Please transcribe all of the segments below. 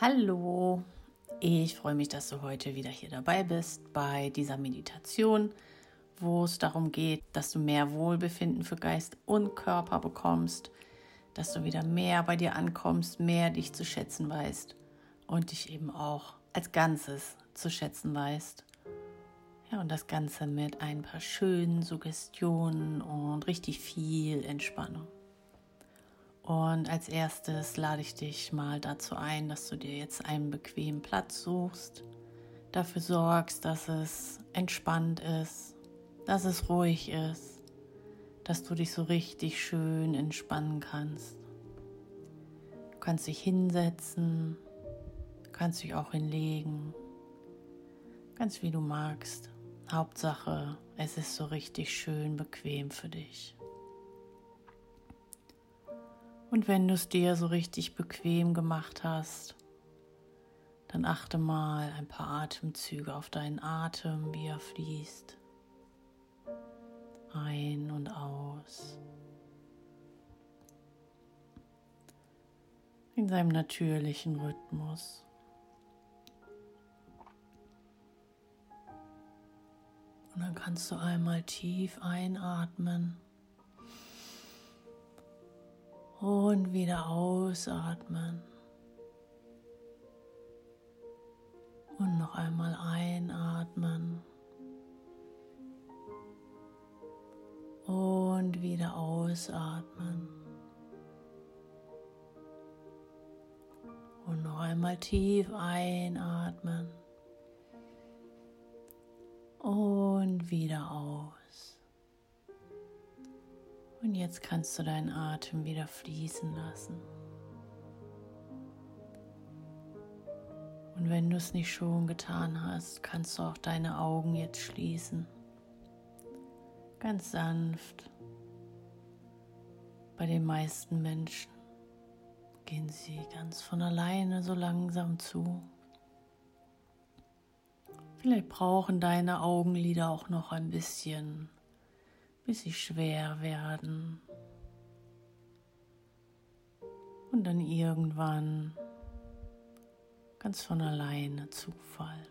Hallo, ich freue mich, dass du heute wieder hier dabei bist bei dieser Meditation, wo es darum geht, dass du mehr Wohlbefinden für Geist und Körper bekommst, dass du wieder mehr bei dir ankommst, mehr dich zu schätzen weißt und dich eben auch als Ganzes zu schätzen weißt. Ja, und das Ganze mit ein paar schönen Suggestionen und richtig viel Entspannung. Und als erstes lade ich dich mal dazu ein, dass du dir jetzt einen bequemen Platz suchst, dafür sorgst, dass es entspannt ist, dass es ruhig ist, dass du dich so richtig schön entspannen kannst. Du kannst dich hinsetzen, kannst dich auch hinlegen, ganz wie du magst. Hauptsache, es ist so richtig schön bequem für dich. Und wenn du es dir so richtig bequem gemacht hast, dann achte mal ein paar Atemzüge auf deinen Atem, wie er fließt. Ein und aus. In seinem natürlichen Rhythmus. Und dann kannst du einmal tief einatmen. Und wieder ausatmen. Und noch einmal einatmen. Und wieder ausatmen. Und noch einmal tief einatmen. Und wieder aus. Jetzt kannst du deinen Atem wieder fließen lassen. Und wenn du es nicht schon getan hast, kannst du auch deine Augen jetzt schließen. Ganz sanft. Bei den meisten Menschen gehen sie ganz von alleine so langsam zu. Vielleicht brauchen deine Augenlider auch noch ein bisschen bis sie schwer werden und dann irgendwann ganz von alleine zufallen.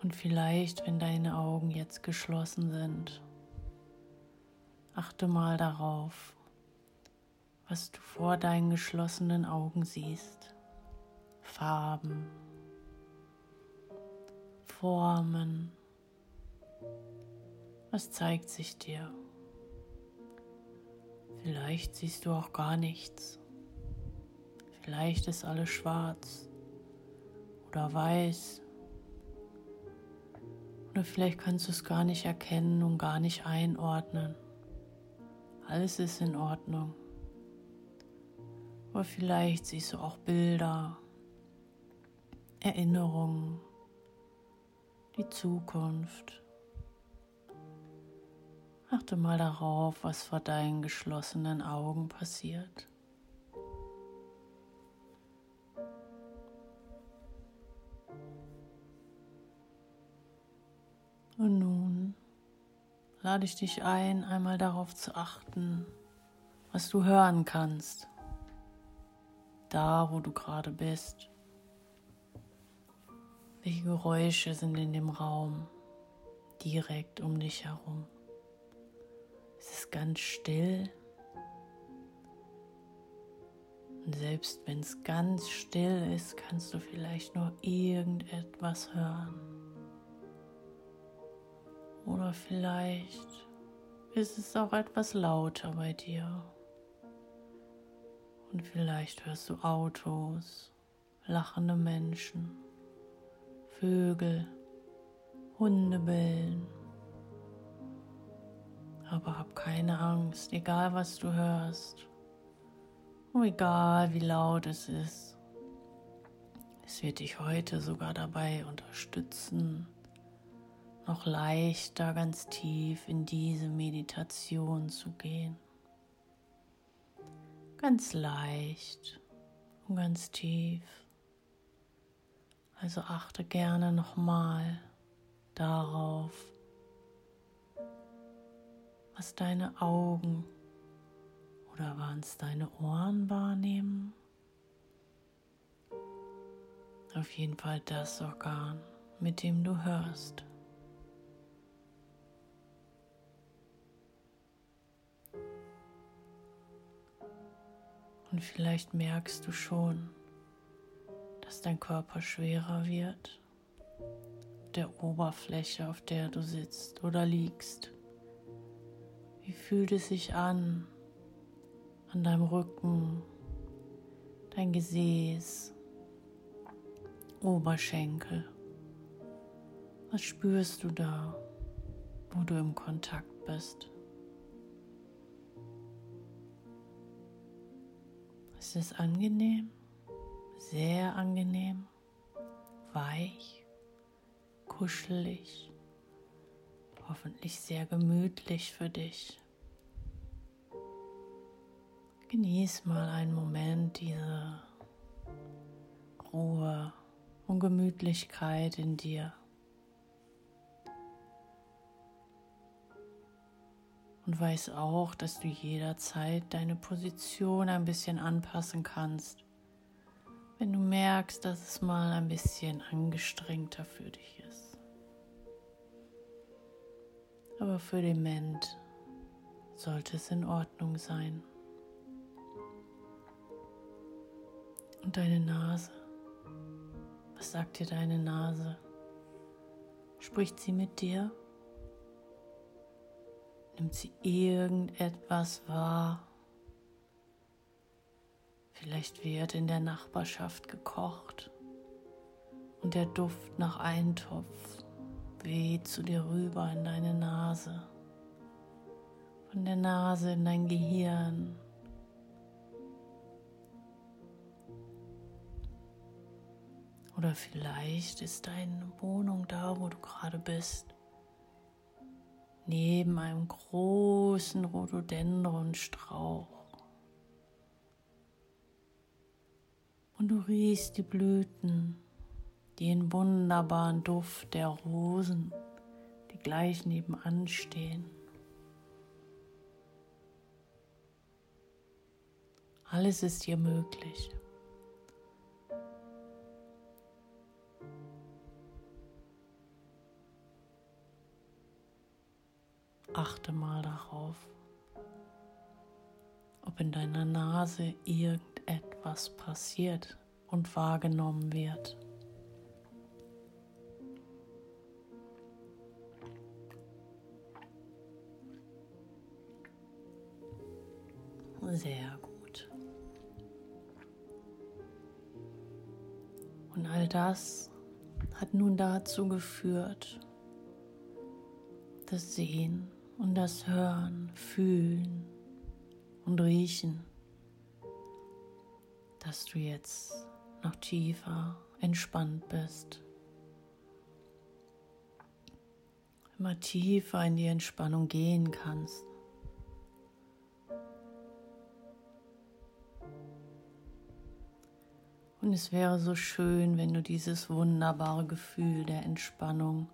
Und vielleicht, wenn deine Augen jetzt geschlossen sind, achte mal darauf, was du vor deinen geschlossenen Augen siehst. Farben, Formen. Was zeigt sich dir? Vielleicht siehst du auch gar nichts. Vielleicht ist alles schwarz oder weiß. Oder vielleicht kannst du es gar nicht erkennen und gar nicht einordnen. Alles ist in Ordnung. Aber vielleicht siehst du auch Bilder, Erinnerungen, die Zukunft. Achte mal darauf, was vor deinen geschlossenen Augen passiert. Und nun lade ich dich ein, einmal darauf zu achten, was du hören kannst, da wo du gerade bist. Welche Geräusche sind in dem Raum direkt um dich herum? Es ist ganz still. Und selbst wenn es ganz still ist, kannst du vielleicht nur irgendetwas hören. Oder vielleicht ist es auch etwas lauter bei dir. Und vielleicht hörst du Autos, lachende Menschen. Vögel, Hunde bellen. Aber hab keine Angst, egal was du hörst, egal wie laut es ist. Es wird dich heute sogar dabei unterstützen, noch leichter ganz tief in diese Meditation zu gehen. Ganz leicht und ganz tief. Also achte gerne nochmal darauf, was deine Augen kannst deine Ohren wahrnehmen. Auf jeden Fall das Organ, mit dem du hörst. Und vielleicht merkst du schon, dass dein Körper schwerer wird, der Oberfläche, auf der du sitzt oder liegst. Wie fühlt es sich an, an deinem Rücken, dein Gesäß, Oberschenkel? Was spürst du da, wo du im Kontakt bist? Ist es angenehm? Sehr angenehm? Weich? Kuschelig? Hoffentlich sehr gemütlich für dich. Genieß mal einen Moment diese Ruhe und Gemütlichkeit in dir. und weiß auch, dass du jederzeit deine Position ein bisschen anpassen kannst, wenn du merkst, dass es mal ein bisschen angestrengter für dich ist. Aber für den Moment sollte es in Ordnung sein. Und deine Nase? Was sagt dir deine Nase? Spricht sie mit dir? Nimmt sie irgendetwas wahr? Vielleicht wird in der Nachbarschaft gekocht und der Duft nach Eintopf weht zu dir rüber in deine Nase, von der Nase in dein Gehirn. Oder vielleicht ist deine Wohnung da, wo du gerade bist neben einem großen Rhododendronstrauch. Und du riechst die Blüten, den wunderbaren Duft der Rosen, die gleich nebenan stehen. Alles ist dir möglich. Achte mal darauf, ob in deiner Nase irgendetwas passiert und wahrgenommen wird. Sehr gut. Und all das hat nun dazu geführt, das Sehen und das Hören, Fühlen und Riechen, dass du jetzt noch tiefer entspannt bist. Immer tiefer in die Entspannung gehen kannst. Und es wäre so schön, wenn du dieses wunderbare Gefühl der Entspannung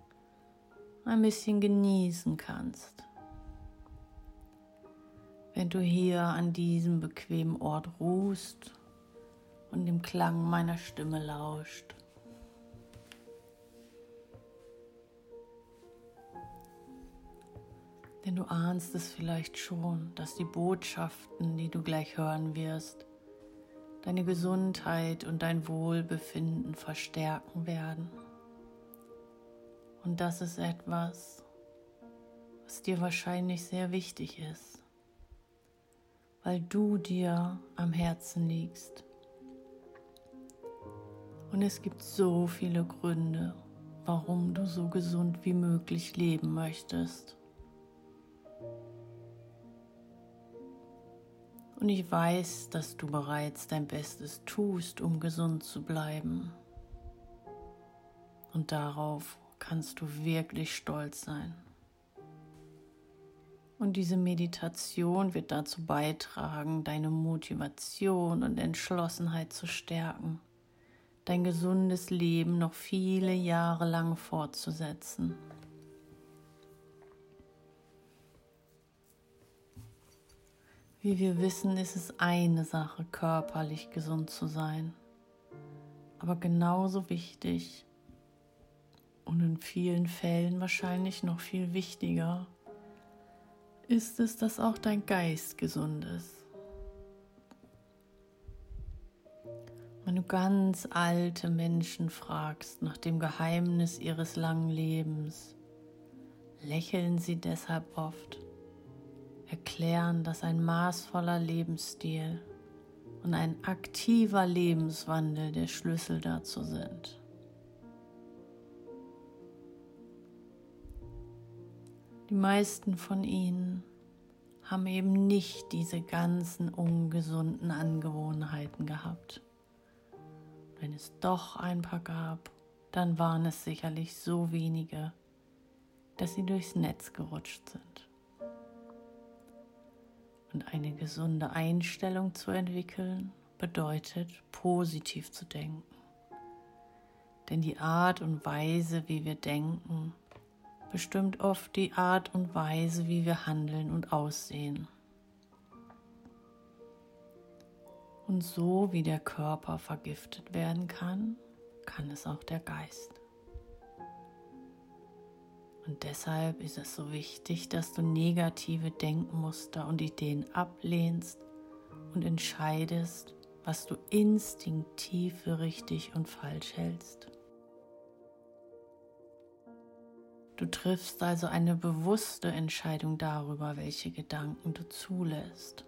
ein bisschen genießen kannst wenn du hier an diesem bequemen Ort ruhst und dem Klang meiner Stimme lauscht. Denn du ahnst es vielleicht schon, dass die Botschaften, die du gleich hören wirst, deine Gesundheit und dein Wohlbefinden verstärken werden. Und das ist etwas, was dir wahrscheinlich sehr wichtig ist weil du dir am Herzen liegst. Und es gibt so viele Gründe, warum du so gesund wie möglich leben möchtest. Und ich weiß, dass du bereits dein Bestes tust, um gesund zu bleiben. Und darauf kannst du wirklich stolz sein. Und diese Meditation wird dazu beitragen, deine Motivation und Entschlossenheit zu stärken, dein gesundes Leben noch viele Jahre lang fortzusetzen. Wie wir wissen, ist es eine Sache, körperlich gesund zu sein. Aber genauso wichtig und in vielen Fällen wahrscheinlich noch viel wichtiger ist es, dass auch dein Geist gesund ist. Ganz alte Menschen fragst nach dem Geheimnis ihres langen Lebens, lächeln sie deshalb oft, erklären, dass ein maßvoller Lebensstil und ein aktiver Lebenswandel der Schlüssel dazu sind. Die meisten von ihnen haben eben nicht diese ganzen ungesunden Angewohnheiten gehabt. Wenn es doch ein paar gab, dann waren es sicherlich so wenige, dass sie durchs Netz gerutscht sind. Und eine gesunde Einstellung zu entwickeln bedeutet, positiv zu denken. Denn die Art und Weise, wie wir denken, bestimmt oft die Art und Weise, wie wir handeln und aussehen. Und so wie der Körper vergiftet werden kann, kann es auch der Geist. Und deshalb ist es so wichtig, dass du negative Denkmuster und Ideen ablehnst und entscheidest, was du instinktiv für richtig und falsch hältst. Du triffst also eine bewusste Entscheidung darüber, welche Gedanken du zulässt.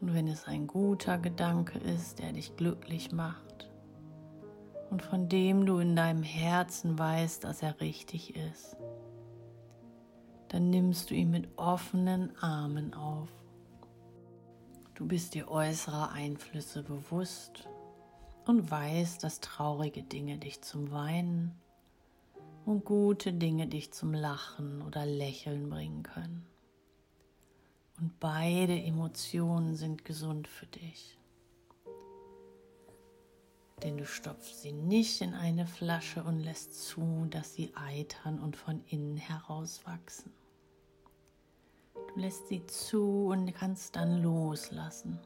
Und wenn es ein guter Gedanke ist, der dich glücklich macht und von dem du in deinem Herzen weißt, dass er richtig ist, dann nimmst du ihn mit offenen Armen auf. Du bist dir äußerer Einflüsse bewusst und weißt, dass traurige Dinge dich zum Weinen und gute Dinge dich zum Lachen oder Lächeln bringen können. Und beide Emotionen sind gesund für dich. Denn du stopfst sie nicht in eine Flasche und lässt zu, dass sie eitern und von innen heraus wachsen. Du lässt sie zu und kannst dann loslassen.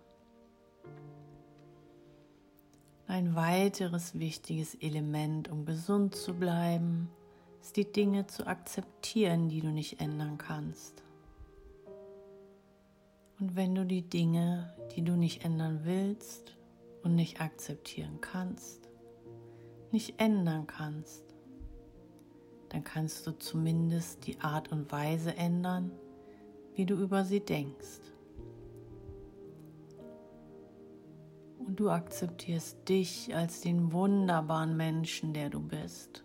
Ein weiteres wichtiges Element, um gesund zu bleiben, ist die Dinge zu akzeptieren, die du nicht ändern kannst. Und wenn du die Dinge, die du nicht ändern willst und nicht akzeptieren kannst, nicht ändern kannst, dann kannst du zumindest die Art und Weise ändern, wie du über sie denkst. Und du akzeptierst dich als den wunderbaren Menschen, der du bist.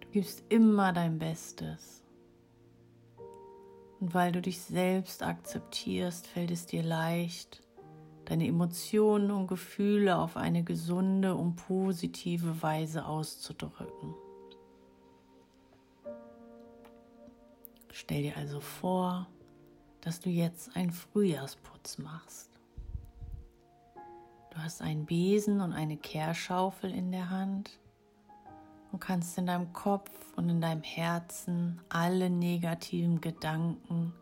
Du gibst immer dein Bestes. Und weil du dich selbst akzeptierst, fällt es dir leicht, deine Emotionen und Gefühle auf eine gesunde und positive Weise auszudrücken. Stell dir also vor, dass du jetzt einen Frühjahrsputz machst. Du hast einen Besen und eine Kehrschaufel in der Hand und kannst in deinem Kopf und in deinem Herzen alle negativen Gedanken,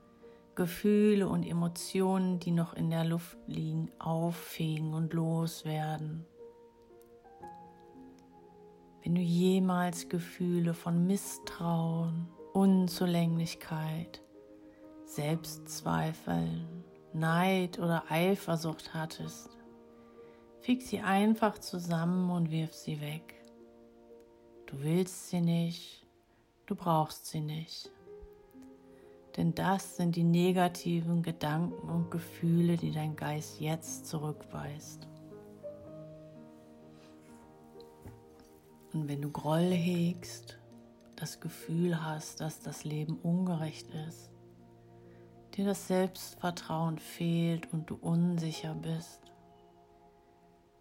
Gefühle und Emotionen, die noch in der Luft liegen, auffegen und loswerden. Wenn du jemals Gefühle von Misstrauen, Unzulänglichkeit, Selbstzweifeln, Neid oder Eifersucht hattest, fix sie einfach zusammen und wirf sie weg. Du willst sie nicht, du brauchst sie nicht. Denn das sind die negativen Gedanken und Gefühle, die dein Geist jetzt zurückweist. Und wenn du Groll hegst, das Gefühl hast, dass das Leben ungerecht ist, dir das Selbstvertrauen fehlt und du unsicher bist,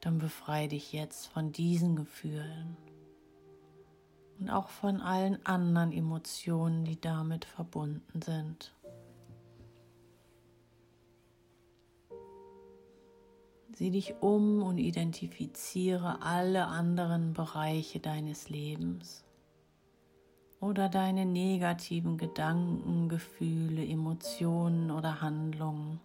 dann befreie dich jetzt von diesen Gefühlen und auch von allen anderen Emotionen, die damit verbunden sind. Sieh dich um und identifiziere alle anderen Bereiche deines Lebens oder deine negativen Gedanken, Gefühle, Emotionen oder Handlungen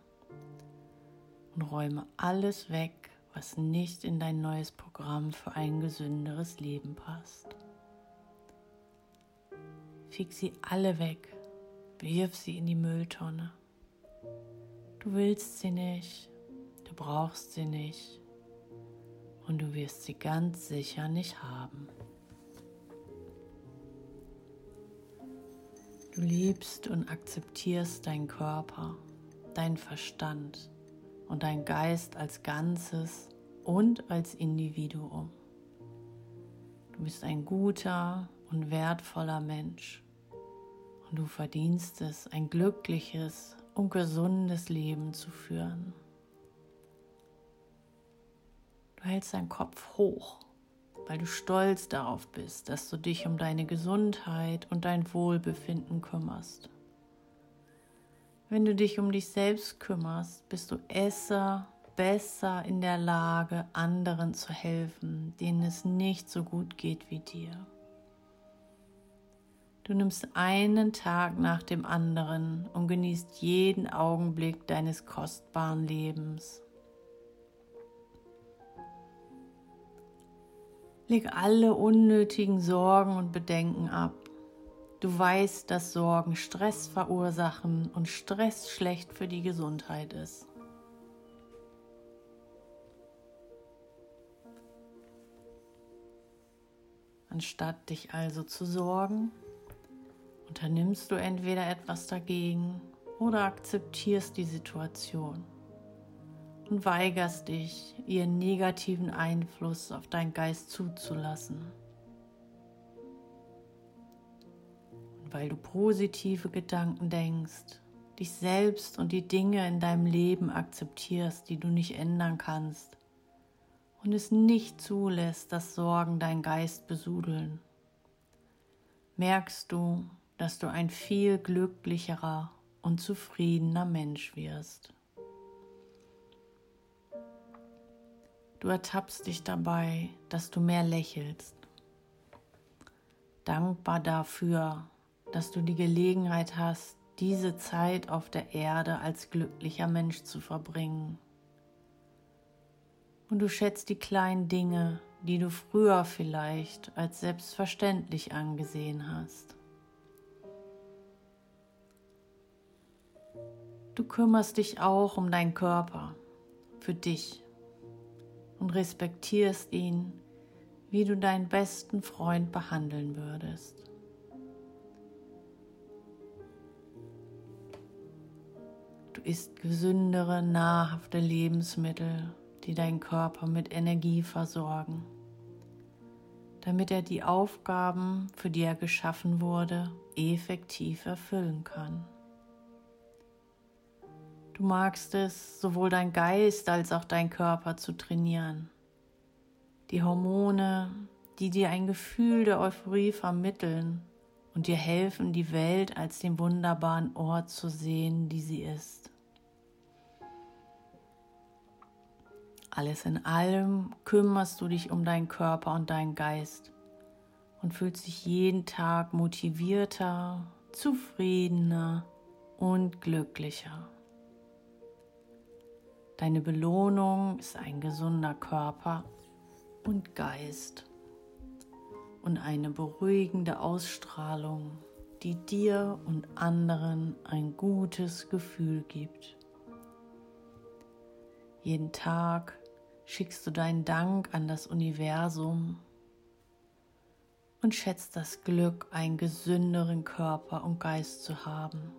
und räume alles weg, was nicht in dein neues Programm für ein gesünderes Leben passt. Fix sie alle weg, wirf sie in die Mülltonne. Du willst sie nicht, du brauchst sie nicht und du wirst sie ganz sicher nicht haben. Du liebst und akzeptierst deinen Körper, deinen Verstand und deinen Geist als Ganzes und als Individuum. Du bist ein guter und wertvoller Mensch und du verdienst es, ein glückliches und gesundes Leben zu führen. Du hältst deinen Kopf hoch weil du stolz darauf bist, dass du dich um deine Gesundheit und dein Wohlbefinden kümmerst. Wenn du dich um dich selbst kümmerst, bist du esser, besser in der Lage, anderen zu helfen, denen es nicht so gut geht wie dir. Du nimmst einen Tag nach dem anderen und genießt jeden Augenblick deines kostbaren Lebens. Leg alle unnötigen Sorgen und Bedenken ab. Du weißt, dass Sorgen Stress verursachen und Stress schlecht für die Gesundheit ist. Anstatt dich also zu sorgen, unternimmst du entweder etwas dagegen oder akzeptierst die Situation und weigerst dich, ihren negativen Einfluss auf deinen Geist zuzulassen. Und weil du positive Gedanken denkst, dich selbst und die Dinge in deinem Leben akzeptierst, die du nicht ändern kannst und es nicht zulässt, dass Sorgen deinen Geist besudeln, merkst du, dass du ein viel glücklicherer und zufriedener Mensch wirst. Du ertappst dich dabei, dass du mehr lächelst. Dankbar dafür, dass du die Gelegenheit hast, diese Zeit auf der Erde als glücklicher Mensch zu verbringen. Und du schätzt die kleinen Dinge, die du früher vielleicht als selbstverständlich angesehen hast. Du kümmerst dich auch um deinen Körper, für dich und respektierst ihn, wie du deinen besten Freund behandeln würdest. Du isst gesündere, nahrhafte Lebensmittel, die deinen Körper mit Energie versorgen, damit er die Aufgaben, für die er geschaffen wurde, effektiv erfüllen kann. Du magst es, sowohl dein Geist als auch dein Körper zu trainieren. Die Hormone, die dir ein Gefühl der Euphorie vermitteln und dir helfen, die Welt als den wunderbaren Ort zu sehen, die sie ist. Alles in allem kümmerst du dich um deinen Körper und deinen Geist und fühlst dich jeden Tag motivierter, zufriedener und glücklicher. Deine Belohnung ist ein gesunder Körper und Geist und eine beruhigende Ausstrahlung, die dir und anderen ein gutes Gefühl gibt. Jeden Tag schickst du deinen Dank an das Universum und schätzt das Glück, einen gesünderen Körper und Geist zu haben.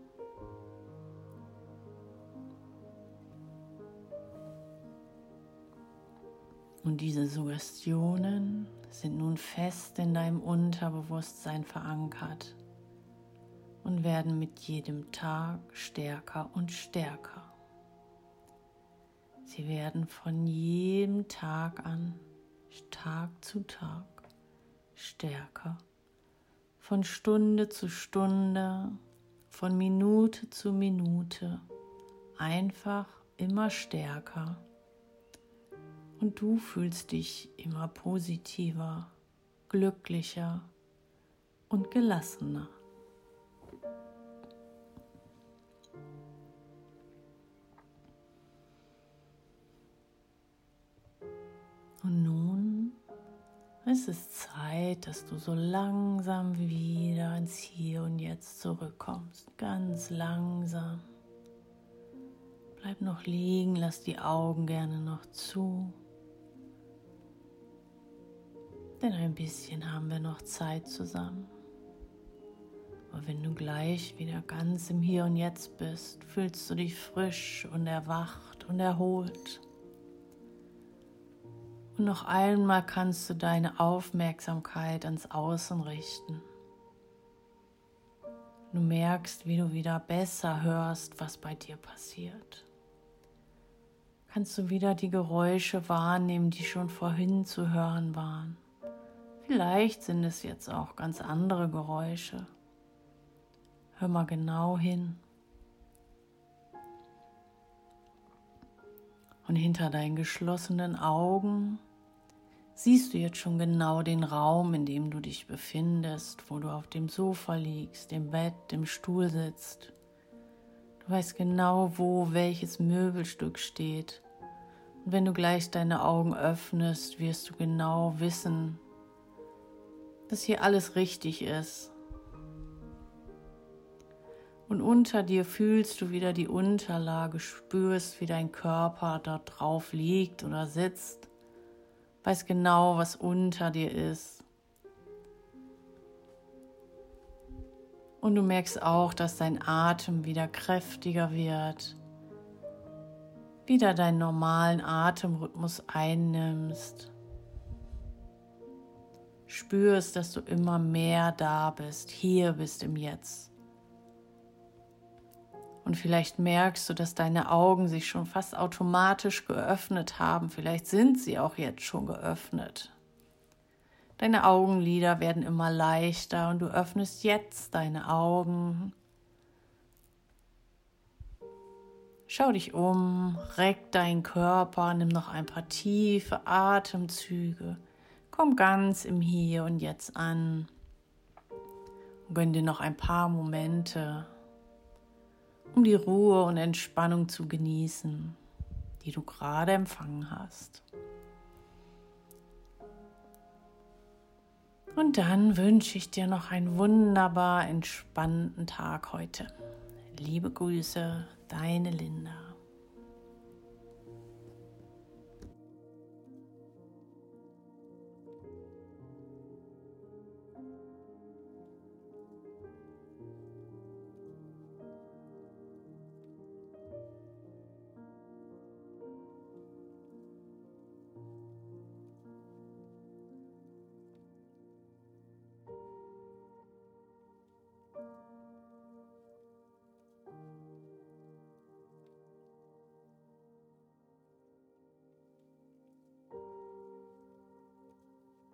Und diese Suggestionen sind nun fest in deinem Unterbewusstsein verankert und werden mit jedem Tag stärker und stärker. Sie werden von jedem Tag an, Tag zu Tag, stärker, von Stunde zu Stunde, von Minute zu Minute, einfach immer stärker und du fühlst dich immer positiver, glücklicher und gelassener. Und nun ist es Zeit, dass du so langsam wieder ins Hier und Jetzt zurückkommst. Ganz langsam. Bleib noch liegen, lass die Augen gerne noch zu. Denn ein bisschen haben wir noch Zeit zusammen. Aber wenn du gleich wieder ganz im Hier und Jetzt bist, fühlst du dich frisch und erwacht und erholt. Und noch einmal kannst du deine Aufmerksamkeit ans Außen richten. Du merkst, wie du wieder besser hörst, was bei dir passiert. Kannst du wieder die Geräusche wahrnehmen, die schon vorhin zu hören waren. Vielleicht sind es jetzt auch ganz andere Geräusche. Hör mal genau hin. Und hinter deinen geschlossenen Augen siehst du jetzt schon genau den Raum, in dem du dich befindest, wo du auf dem Sofa liegst, im Bett, im Stuhl sitzt. Du weißt genau, wo welches Möbelstück steht. Und wenn du gleich deine Augen öffnest, wirst du genau wissen, dass hier alles richtig ist. Und unter dir fühlst du wieder die Unterlage, spürst, wie dein Körper dort drauf liegt oder sitzt weiß genau, was unter dir ist. Und du merkst auch, dass dein Atem wieder kräftiger wird, wieder deinen normalen Atemrhythmus einnimmst. Spürst, dass du immer mehr da bist, hier bist im Jetzt. Und vielleicht merkst du, dass deine Augen sich schon fast automatisch geöffnet haben. Vielleicht sind sie auch jetzt schon geöffnet. Deine Augenlider werden immer leichter und du öffnest jetzt deine Augen. Schau dich um, reck deinen Körper, nimm noch ein paar tiefe Atemzüge. Komm ganz im Hier und Jetzt an. gönn dir noch ein paar Momente um die Ruhe und Entspannung zu genießen, die du gerade empfangen hast. Und dann wünsche ich dir noch einen wunderbar entspannten Tag heute. Liebe Grüße, deine Linda.